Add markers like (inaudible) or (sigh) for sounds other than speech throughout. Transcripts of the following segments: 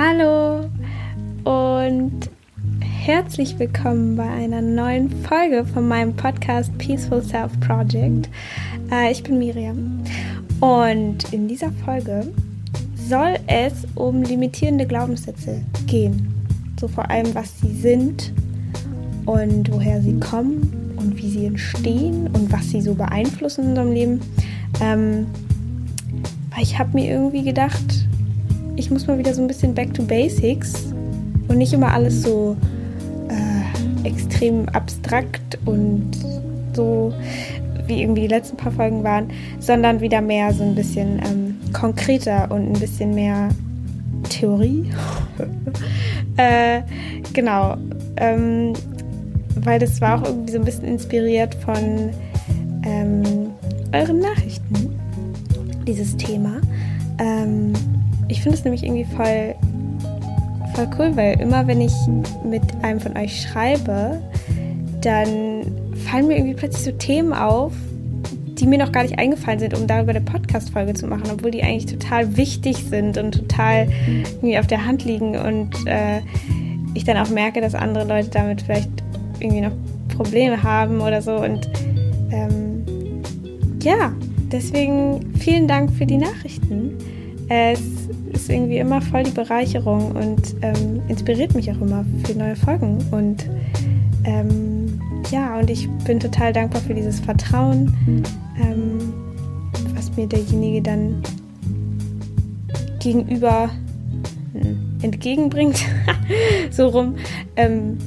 Hallo und herzlich willkommen bei einer neuen Folge von meinem Podcast Peaceful Self Project. Äh, ich bin Miriam und in dieser Folge soll es um limitierende Glaubenssätze gehen. So vor allem, was sie sind und woher sie kommen und wie sie entstehen und was sie so beeinflussen in unserem Leben. Ähm, weil ich habe mir irgendwie gedacht, ich muss mal wieder so ein bisschen back to basics und nicht immer alles so äh, extrem abstrakt und so wie irgendwie die letzten paar Folgen waren, sondern wieder mehr so ein bisschen ähm, konkreter und ein bisschen mehr Theorie. (laughs) äh, genau. Ähm, weil das war auch irgendwie so ein bisschen inspiriert von ähm, euren Nachrichten, dieses Thema. Ähm, ich finde es nämlich irgendwie voll, voll cool, weil immer wenn ich mit einem von euch schreibe, dann fallen mir irgendwie plötzlich so Themen auf, die mir noch gar nicht eingefallen sind, um darüber eine Podcast-Folge zu machen, obwohl die eigentlich total wichtig sind und total irgendwie auf der Hand liegen und äh, ich dann auch merke, dass andere Leute damit vielleicht irgendwie noch Probleme haben oder so und ähm, ja, deswegen vielen Dank für die Nachrichten. Es ist irgendwie immer voll die Bereicherung und ähm, inspiriert mich auch immer für neue Folgen. Und ähm, ja, und ich bin total dankbar für dieses Vertrauen, ähm, was mir derjenige dann gegenüber hm, entgegenbringt, (laughs) so rum, ähm,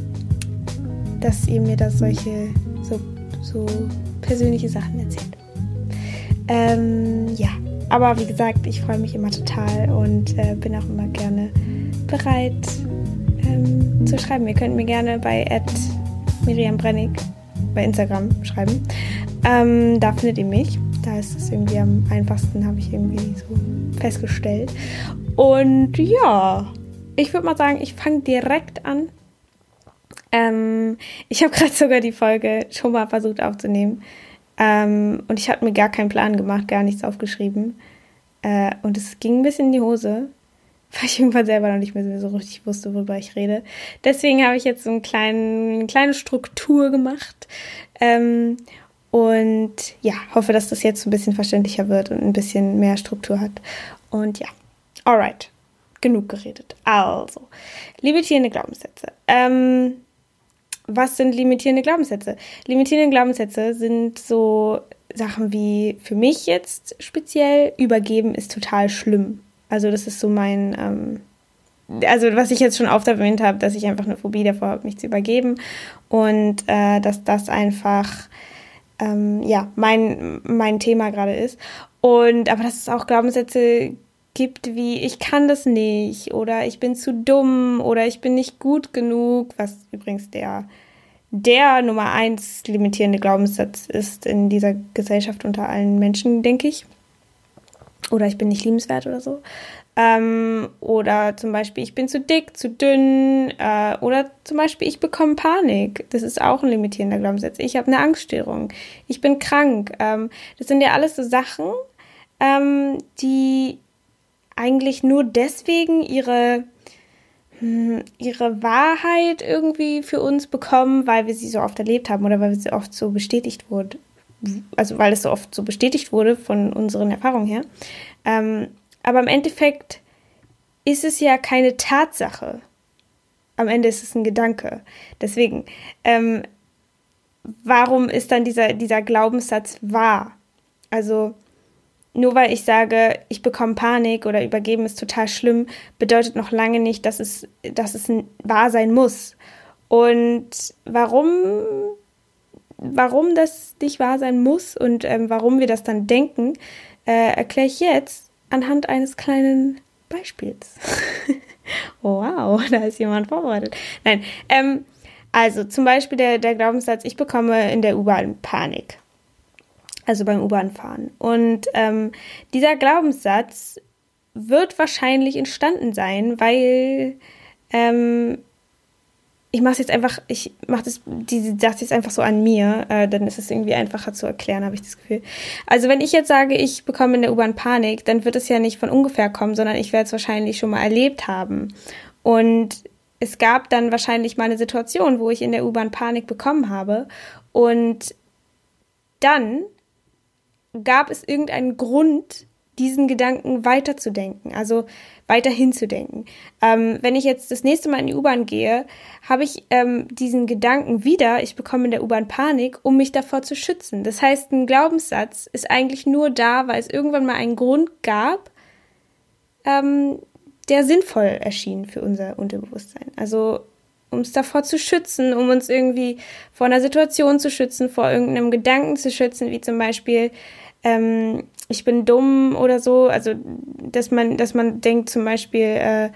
dass ihr mir da solche so, so persönliche Sachen erzählt. Ähm, ja. Aber wie gesagt, ich freue mich immer total und äh, bin auch immer gerne bereit ähm, zu schreiben. Ihr könnt mir gerne bei Miriam Brennig bei Instagram schreiben. Ähm, da findet ihr mich. Da ist es irgendwie am einfachsten, habe ich irgendwie so festgestellt. Und ja, ich würde mal sagen, ich fange direkt an. Ähm, ich habe (laughs) gerade sogar die Folge schon mal versucht aufzunehmen. Ähm, und ich hatte mir gar keinen Plan gemacht, gar nichts aufgeschrieben. Äh, und es ging ein bisschen in die Hose, (laughs) weil ich irgendwann selber noch nicht mehr so richtig wusste, worüber ich rede. Deswegen habe ich jetzt so einen kleinen, eine kleine Struktur gemacht. Ähm, und ja, hoffe, dass das jetzt ein bisschen verständlicher wird und ein bisschen mehr Struktur hat. Und ja, alright. Genug geredet. Also, limitierende Glaubenssätze. Ähm, was sind limitierende Glaubenssätze? Limitierende Glaubenssätze sind so Sachen wie für mich jetzt speziell, übergeben ist total schlimm. Also das ist so mein, ähm, also was ich jetzt schon oft erwähnt habe, dass ich einfach eine Phobie davor habe, mich zu übergeben und äh, dass das einfach ähm, ja mein mein Thema gerade ist. Und aber dass es auch Glaubenssätze gibt wie ich kann das nicht oder ich bin zu dumm oder ich bin nicht gut genug, was übrigens der der Nummer eins limitierende Glaubenssatz ist in dieser Gesellschaft unter allen Menschen, denke ich. Oder ich bin nicht liebenswert oder so. Ähm, oder zum Beispiel, ich bin zu dick, zu dünn. Äh, oder zum Beispiel, ich bekomme Panik. Das ist auch ein limitierender Glaubenssatz. Ich habe eine Angststörung. Ich bin krank. Ähm, das sind ja alles so Sachen, ähm, die eigentlich nur deswegen ihre hm, ihre Wahrheit irgendwie für uns bekommen, weil wir sie so oft erlebt haben oder weil sie oft so bestätigt wurde. Also weil es so oft so bestätigt wurde von unseren Erfahrungen her. Ähm, aber im Endeffekt ist es ja keine Tatsache. Am Ende ist es ein Gedanke. Deswegen, ähm, warum ist dann dieser, dieser Glaubenssatz wahr? Also nur weil ich sage, ich bekomme Panik oder übergeben ist total schlimm, bedeutet noch lange nicht, dass es, dass es wahr sein muss. Und warum, warum das nicht wahr sein muss und ähm, warum wir das dann denken, äh, erkläre ich jetzt anhand eines kleinen Beispiels. (laughs) oh, wow, (laughs) da ist jemand vorbereitet. Nein, ähm, also zum Beispiel der, der Glaubenssatz, ich bekomme in der U-Bahn Panik also beim U-Bahn-Fahren. Und ähm, dieser Glaubenssatz wird wahrscheinlich entstanden sein, weil ähm, ich mache es jetzt einfach, ich mache das, die das jetzt einfach so an mir, äh, dann ist es irgendwie einfacher zu erklären, habe ich das Gefühl. Also wenn ich jetzt sage, ich bekomme in der U-Bahn Panik, dann wird es ja nicht von ungefähr kommen, sondern ich werde es wahrscheinlich schon mal erlebt haben. Und es gab dann wahrscheinlich mal eine Situation, wo ich in der U-Bahn Panik bekommen habe. Und dann gab es irgendeinen Grund, diesen Gedanken weiterzudenken, also weiterhin zu denken. Ähm, wenn ich jetzt das nächste Mal in die U-Bahn gehe, habe ich ähm, diesen Gedanken wieder, ich bekomme in der U-Bahn Panik, um mich davor zu schützen. Das heißt, ein Glaubenssatz ist eigentlich nur da, weil es irgendwann mal einen Grund gab, ähm, der sinnvoll erschien für unser Unterbewusstsein. Also um uns davor zu schützen, um uns irgendwie vor einer Situation zu schützen, vor irgendeinem Gedanken zu schützen, wie zum Beispiel, ähm, ich bin dumm oder so. Also, dass man, dass man denkt zum Beispiel, äh,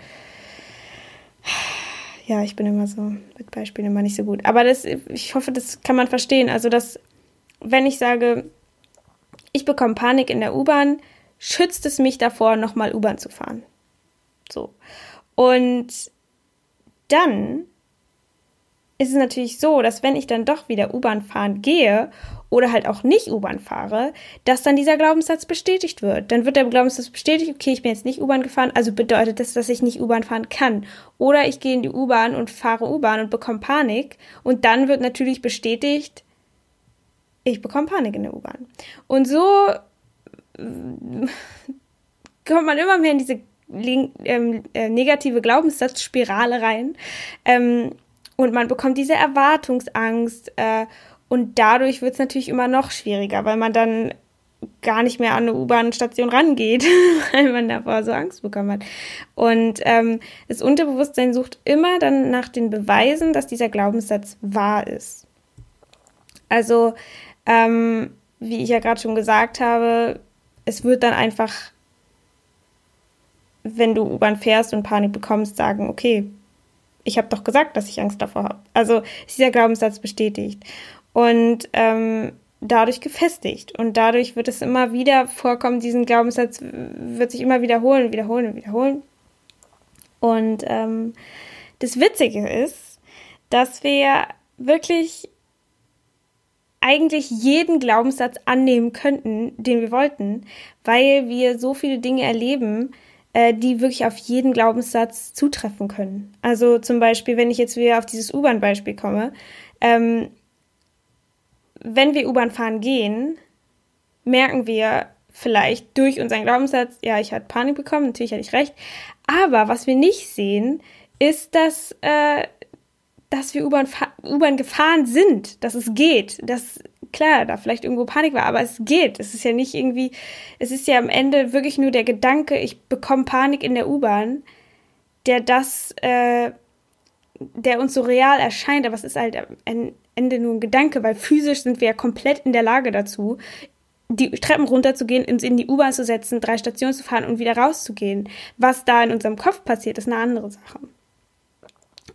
ja, ich bin immer so mit Beispielen immer nicht so gut. Aber das, ich hoffe, das kann man verstehen. Also, dass, wenn ich sage, ich bekomme Panik in der U-Bahn, schützt es mich davor, nochmal U-Bahn zu fahren. So. Und dann ist es natürlich so, dass wenn ich dann doch wieder U-Bahn fahren gehe oder halt auch nicht U-Bahn fahre, dass dann dieser Glaubenssatz bestätigt wird. Dann wird der Glaubenssatz bestätigt, okay, ich bin jetzt nicht U-Bahn gefahren, also bedeutet das, dass ich nicht U-Bahn fahren kann. Oder ich gehe in die U-Bahn und fahre U-Bahn und bekomme Panik und dann wird natürlich bestätigt, ich bekomme Panik in der U-Bahn. Und so kommt man immer mehr in diese ähm, äh, negative Glaubenssatzspirale rein. Ähm, und man bekommt diese Erwartungsangst. Äh, und dadurch wird es natürlich immer noch schwieriger, weil man dann gar nicht mehr an eine U-Bahn-Station rangeht, (laughs) weil man davor so Angst bekommen hat. Und ähm, das Unterbewusstsein sucht immer dann nach den Beweisen, dass dieser Glaubenssatz wahr ist. Also, ähm, wie ich ja gerade schon gesagt habe, es wird dann einfach wenn du U-Bahn fährst und Panik bekommst, sagen, okay, ich habe doch gesagt, dass ich Angst davor habe. Also ist dieser Glaubenssatz bestätigt und ähm, dadurch gefestigt. Und dadurch wird es immer wieder vorkommen, diesen Glaubenssatz wird sich immer wiederholen, wiederholen und wiederholen. Und ähm, das Witzige ist, dass wir wirklich eigentlich jeden Glaubenssatz annehmen könnten, den wir wollten, weil wir so viele Dinge erleben, äh, die wirklich auf jeden Glaubenssatz zutreffen können. Also zum Beispiel, wenn ich jetzt wieder auf dieses U-Bahn-Beispiel komme, ähm, wenn wir U-Bahn fahren gehen, merken wir vielleicht durch unseren Glaubenssatz, ja, ich hatte Panik bekommen, natürlich hatte ich recht. Aber was wir nicht sehen, ist, dass, äh, dass wir U-Bahn gefahren sind, dass es geht, dass klar, da vielleicht irgendwo Panik war, aber es geht. Es ist ja nicht irgendwie, es ist ja am Ende wirklich nur der Gedanke, ich bekomme Panik in der U-Bahn, der das, äh, der uns so real erscheint, aber es ist halt am Ende nur ein Gedanke, weil physisch sind wir ja komplett in der Lage dazu, die Treppen runterzugehen, uns in die U-Bahn zu setzen, drei Stationen zu fahren und wieder rauszugehen. Was da in unserem Kopf passiert, ist eine andere Sache.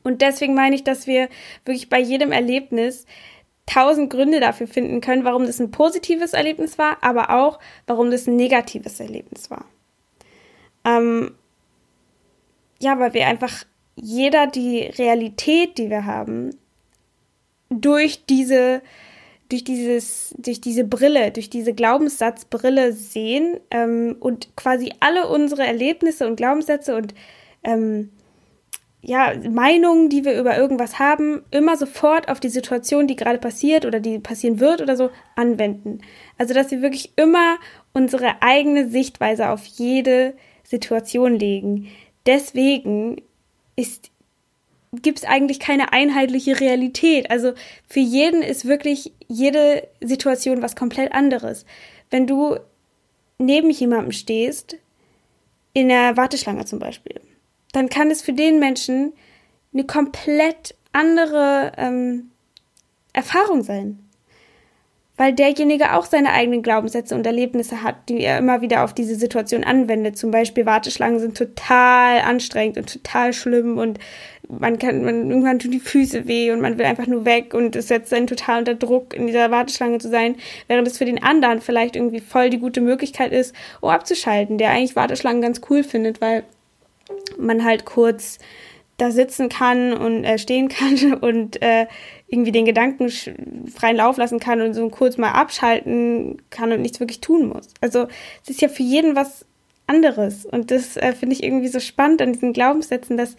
Und deswegen meine ich, dass wir wirklich bei jedem Erlebnis tausend Gründe dafür finden können, warum das ein positives Erlebnis war, aber auch, warum das ein negatives Erlebnis war. Ähm, ja, weil wir einfach jeder die Realität, die wir haben, durch diese, durch dieses, durch diese Brille, durch diese Glaubenssatzbrille sehen ähm, und quasi alle unsere Erlebnisse und Glaubenssätze und ähm, ja, Meinungen, die wir über irgendwas haben, immer sofort auf die Situation, die gerade passiert oder die passieren wird oder so, anwenden. Also, dass wir wirklich immer unsere eigene Sichtweise auf jede Situation legen. Deswegen ist, gibt es eigentlich keine einheitliche Realität. Also, für jeden ist wirklich jede Situation was komplett anderes. Wenn du neben jemandem stehst, in der Warteschlange zum Beispiel, dann kann es für den Menschen eine komplett andere ähm, Erfahrung sein. Weil derjenige auch seine eigenen Glaubenssätze und Erlebnisse hat, die er immer wieder auf diese Situation anwendet. Zum Beispiel Warteschlangen sind total anstrengend und total schlimm und man kann, man, irgendwann tun die Füße weh und man will einfach nur weg und es setzt einen total unter Druck, in dieser Warteschlange zu sein, während es für den anderen vielleicht irgendwie voll die gute Möglichkeit ist, um abzuschalten, der eigentlich Warteschlangen ganz cool findet, weil man halt kurz da sitzen kann und äh, stehen kann (laughs) und äh, irgendwie den Gedanken freien Lauf lassen kann und so kurz mal abschalten kann und nichts wirklich tun muss. Also es ist ja für jeden was anderes und das äh, finde ich irgendwie so spannend an diesen Glaubenssätzen, dass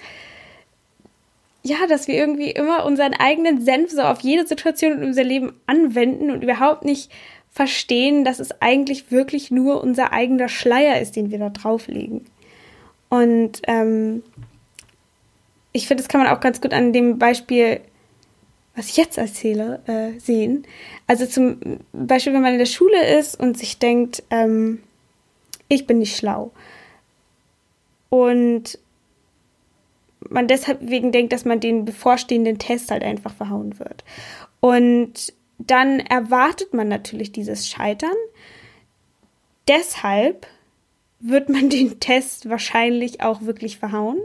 ja, dass wir irgendwie immer unseren eigenen Senf so auf jede Situation in unser Leben anwenden und überhaupt nicht verstehen, dass es eigentlich wirklich nur unser eigener Schleier ist, den wir da drauflegen. Und ähm, ich finde, das kann man auch ganz gut an dem Beispiel, was ich jetzt erzähle, äh, sehen. Also zum Beispiel, wenn man in der Schule ist und sich denkt, ähm, ich bin nicht schlau. Und man deshalb wegen denkt, dass man den bevorstehenden Test halt einfach verhauen wird. Und dann erwartet man natürlich dieses Scheitern. Deshalb wird man (laughs) den Test wahrscheinlich auch wirklich verhauen.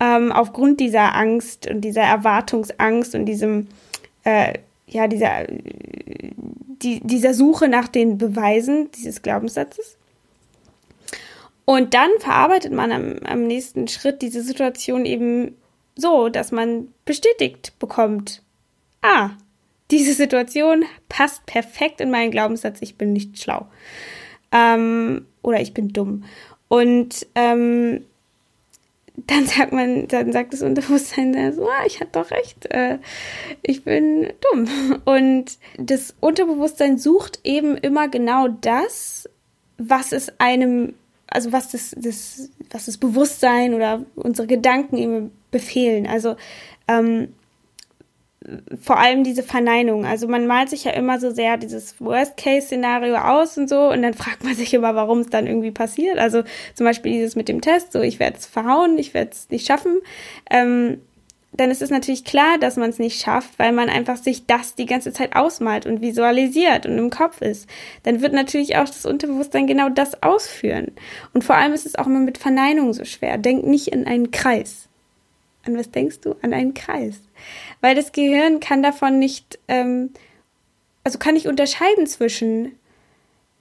Ähm, aufgrund dieser Angst und dieser Erwartungsangst und diesem, äh, ja, dieser, die, dieser Suche nach den Beweisen dieses Glaubenssatzes. Und dann verarbeitet man am, am nächsten Schritt diese Situation eben so, dass man bestätigt bekommt, ah, diese Situation passt perfekt in meinen Glaubenssatz, ich bin nicht schlau. Ähm, oder ich bin dumm. Und ähm, dann sagt man, dann sagt das Unterbewusstsein so, ah, ich hatte doch recht, äh, ich bin dumm. Und das Unterbewusstsein sucht eben immer genau das, was es einem, also was das, das, was das Bewusstsein oder unsere Gedanken eben befehlen. Also ähm, vor allem diese Verneinung. Also man malt sich ja immer so sehr dieses Worst-Case-Szenario aus und so und dann fragt man sich immer, warum es dann irgendwie passiert. Also zum Beispiel dieses mit dem Test, so ich werde es verhauen, ich werde es nicht schaffen. Ähm, dann ist es natürlich klar, dass man es nicht schafft, weil man einfach sich das die ganze Zeit ausmalt und visualisiert und im Kopf ist. Dann wird natürlich auch das Unterbewusstsein genau das ausführen. Und vor allem ist es auch immer mit Verneinung so schwer. Denk nicht in einen Kreis. An was denkst du? An einen Kreis weil das Gehirn kann davon nicht, ähm, also kann nicht unterscheiden zwischen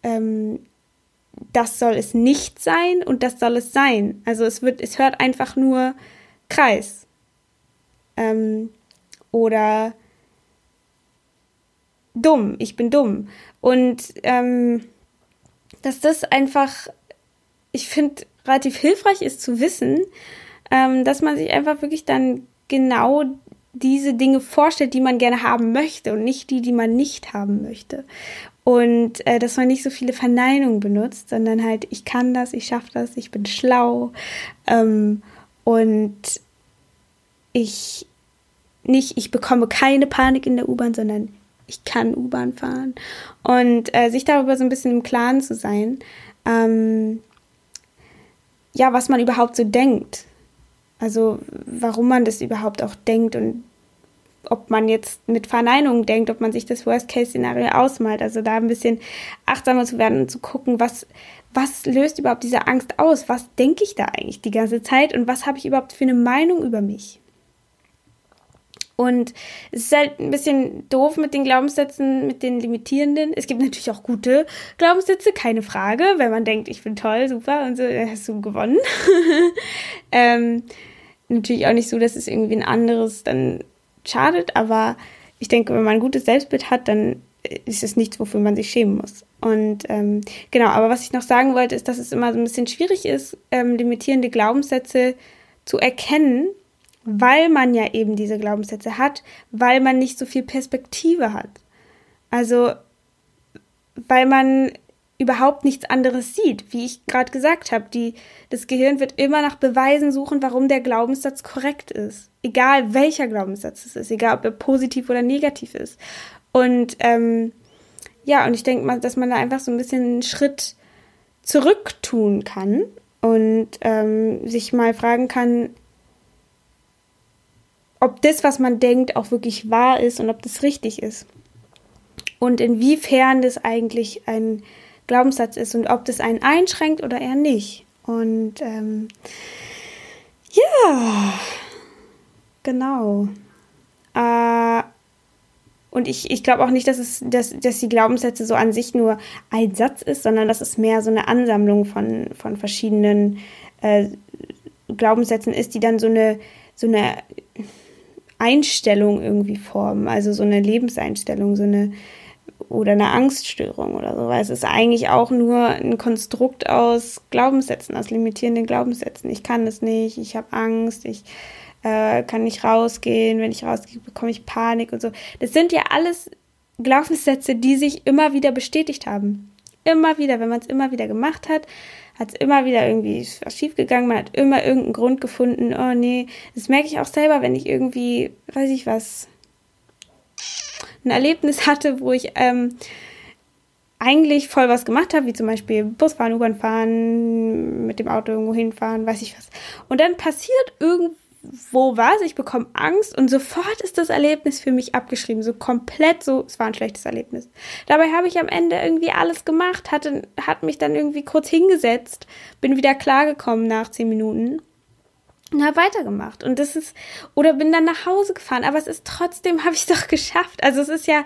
ähm, das soll es nicht sein und das soll es sein. Also es wird, es hört einfach nur Kreis. Ähm, oder dumm, ich bin dumm. Und ähm, dass das einfach, ich finde, relativ hilfreich ist zu wissen, ähm, dass man sich einfach wirklich dann genau diese Dinge vorstellt, die man gerne haben möchte und nicht die, die man nicht haben möchte. Und äh, dass man nicht so viele Verneinungen benutzt, sondern halt, ich kann das, ich schaffe das, ich bin schlau. Ähm, und ich nicht, ich bekomme keine Panik in der U-Bahn, sondern ich kann U-Bahn fahren. Und äh, sich darüber so ein bisschen im Klaren zu sein, ähm, ja, was man überhaupt so denkt. Also warum man das überhaupt auch denkt und ob man jetzt mit Verneinung denkt, ob man sich das Worst-Case-Szenario ausmalt. Also da ein bisschen achtsamer zu werden und zu gucken, was, was löst überhaupt diese Angst aus? Was denke ich da eigentlich die ganze Zeit und was habe ich überhaupt für eine Meinung über mich? Und es ist halt ein bisschen doof mit den Glaubenssätzen, mit den limitierenden. Es gibt natürlich auch gute Glaubenssätze, keine Frage. Wenn man denkt, ich bin toll, super und so, hast du gewonnen. (laughs) ähm, natürlich auch nicht so, dass es irgendwie ein anderes dann schadet, aber ich denke, wenn man ein gutes Selbstbild hat, dann ist es nichts, wofür man sich schämen muss. Und ähm, genau, aber was ich noch sagen wollte, ist, dass es immer so ein bisschen schwierig ist, ähm, limitierende Glaubenssätze zu erkennen, weil man ja eben diese Glaubenssätze hat, weil man nicht so viel Perspektive hat. Also, weil man überhaupt nichts anderes sieht. Wie ich gerade gesagt habe, die, das Gehirn wird immer nach Beweisen suchen, warum der Glaubenssatz korrekt ist. Egal welcher Glaubenssatz es ist, egal ob er positiv oder negativ ist. Und ähm, ja, und ich denke mal, dass man da einfach so ein bisschen einen Schritt zurück tun kann und ähm, sich mal fragen kann, ob das, was man denkt, auch wirklich wahr ist und ob das richtig ist. Und inwiefern das eigentlich ein Glaubenssatz ist und ob das einen einschränkt oder eher nicht. Und ähm, ja, genau. Äh, und ich, ich glaube auch nicht, dass, es, dass, dass die Glaubenssätze so an sich nur ein Satz ist, sondern dass es mehr so eine Ansammlung von, von verschiedenen äh, Glaubenssätzen ist, die dann so eine so eine Einstellung irgendwie formen, also so eine Lebenseinstellung, so eine oder eine Angststörung oder so, weil es ist eigentlich auch nur ein Konstrukt aus Glaubenssätzen, aus limitierenden Glaubenssätzen. Ich kann es nicht, ich habe Angst, ich äh, kann nicht rausgehen, wenn ich rausgehe, bekomme ich Panik und so. Das sind ja alles Glaubenssätze, die sich immer wieder bestätigt haben. Immer wieder, wenn man es immer wieder gemacht hat, hat es immer wieder irgendwie was schiefgegangen, man hat immer irgendeinen Grund gefunden, oh nee, das merke ich auch selber, wenn ich irgendwie, weiß ich was, ein Erlebnis hatte, wo ich ähm, eigentlich voll was gemacht habe, wie zum Beispiel Busfahren, U-Bahn fahren, mit dem Auto irgendwo hinfahren, weiß ich was. Und dann passiert irgendwo was, ich bekomme Angst und sofort ist das Erlebnis für mich abgeschrieben, so komplett so, es war ein schlechtes Erlebnis. Dabei habe ich am Ende irgendwie alles gemacht, hatte, hat mich dann irgendwie kurz hingesetzt, bin wieder klargekommen nach zehn Minuten und habe weitergemacht. Und das ist, oder bin dann nach Hause gefahren, aber es ist trotzdem, (laughs) habe ich es doch geschafft. Also es ist ja,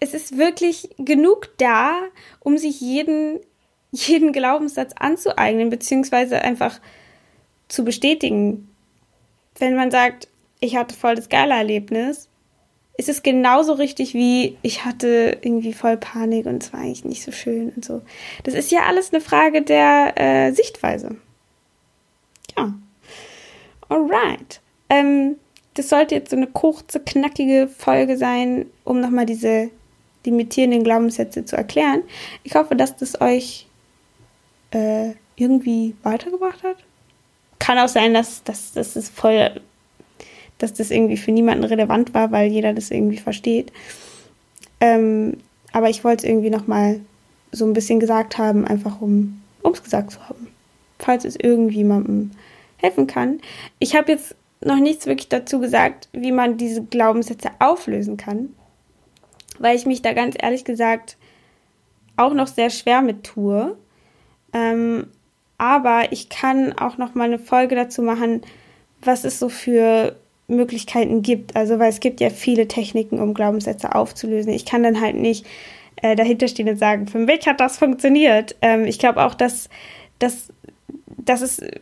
es ist wirklich genug da, um sich jeden, jeden Glaubenssatz anzueignen, beziehungsweise einfach zu bestätigen. Wenn man sagt, ich hatte voll das geile Erlebnis, ist es genauso richtig wie ich hatte irgendwie voll Panik und es war eigentlich nicht so schön und so. Das ist ja alles eine Frage der äh, Sichtweise. Ja. Alright. Ähm, das sollte jetzt so eine kurze, knackige Folge sein, um nochmal diese limitierenden Glaubenssätze zu erklären. Ich hoffe, dass das euch äh, irgendwie weitergebracht hat. Kann auch sein, dass, dass, dass das voll, dass das irgendwie für niemanden relevant war, weil jeder das irgendwie versteht. Ähm, aber ich wollte es irgendwie nochmal so ein bisschen gesagt haben, einfach um es gesagt zu haben. Falls es irgendjemandem helfen kann. Ich habe jetzt noch nichts wirklich dazu gesagt, wie man diese Glaubenssätze auflösen kann, weil ich mich da ganz ehrlich gesagt auch noch sehr schwer mit tue. Ähm, aber ich kann auch noch mal eine Folge dazu machen, was es so für Möglichkeiten gibt. Also, weil es gibt ja viele Techniken, um Glaubenssätze aufzulösen. Ich kann dann halt nicht äh, dahinter und sagen, für mich hat das funktioniert. Ähm, ich glaube auch, dass, dass dass es äh,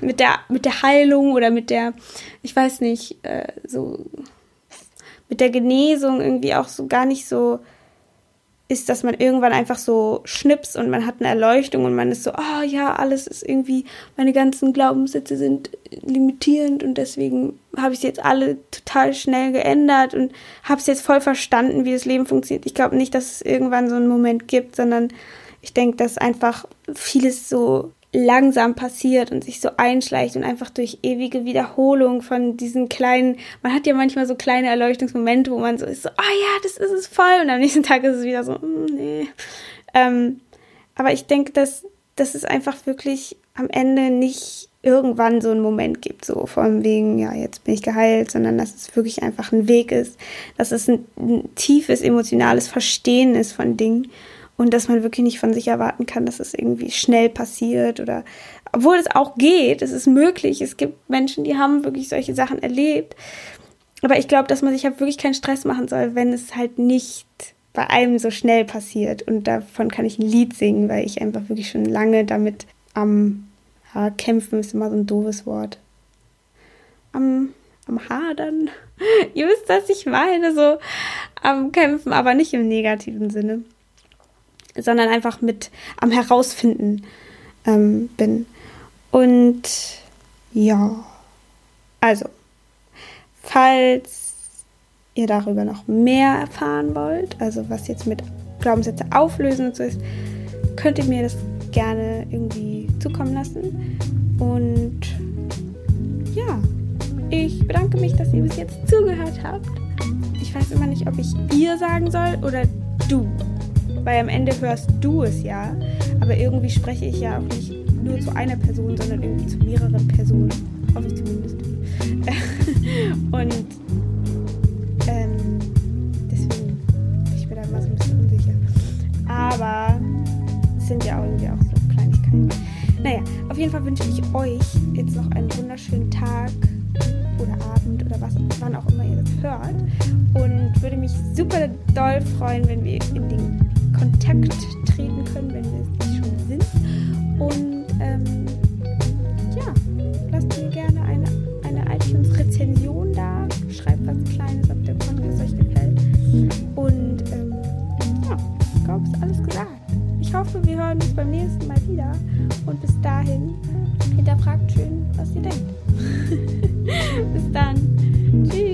mit der, mit der Heilung oder mit der, ich weiß nicht, äh, so mit der Genesung irgendwie auch so gar nicht so ist, dass man irgendwann einfach so schnips und man hat eine Erleuchtung und man ist so, oh, ja, alles ist irgendwie, meine ganzen Glaubenssätze sind limitierend und deswegen habe ich es jetzt alle total schnell geändert und habe es jetzt voll verstanden, wie das Leben funktioniert. Ich glaube nicht, dass es irgendwann so einen Moment gibt, sondern ich denke, dass einfach vieles so langsam passiert und sich so einschleicht und einfach durch ewige Wiederholung von diesen kleinen, man hat ja manchmal so kleine Erleuchtungsmomente, wo man so ist, so, oh ja, das ist es voll und am nächsten Tag ist es wieder so, mm, nee. Ähm, aber ich denke, dass, dass es einfach wirklich am Ende nicht irgendwann so einen Moment gibt, so von wegen, ja, jetzt bin ich geheilt, sondern dass es wirklich einfach ein Weg ist, dass es ein, ein tiefes emotionales Verstehen ist von Dingen und dass man wirklich nicht von sich erwarten kann, dass es irgendwie schnell passiert oder obwohl es auch geht, es ist möglich. Es gibt Menschen, die haben wirklich solche Sachen erlebt. Aber ich glaube, dass man sich halt wirklich keinen Stress machen soll, wenn es halt nicht bei einem so schnell passiert. Und davon kann ich ein Lied singen, weil ich einfach wirklich schon lange damit am ja, kämpfen ist immer so ein doofes Wort. Am, am Hadern. (laughs) Ihr wisst, was ich meine, so am Kämpfen, aber nicht im negativen Sinne sondern einfach mit am Herausfinden ähm, bin. Und ja, also, falls ihr darüber noch mehr erfahren wollt, also was jetzt mit Glaubenssätze auflösen und so ist, könnt ihr mir das gerne irgendwie zukommen lassen. Und ja, ich bedanke mich, dass ihr bis jetzt zugehört habt. Ich weiß immer nicht, ob ich ihr sagen soll oder du weil am Ende hörst du es ja, aber irgendwie spreche ich ja auch nicht nur zu einer Person, sondern irgendwie zu mehreren Personen. Hoffe ich zumindest. (laughs) Und ähm, deswegen, ich bin da immer so ein bisschen unsicher. Aber es sind ja auch irgendwie auch so Kleinigkeiten. Naja, auf jeden Fall wünsche ich euch jetzt noch einen wunderschönen Tag oder Abend oder was, wann auch immer ihr das hört. Und würde mich super doll freuen, wenn wir freue mich beim nächsten Mal wieder. Und bis dahin, hinterfragt schön, was ihr denkt. (laughs) bis dann. Tschüss.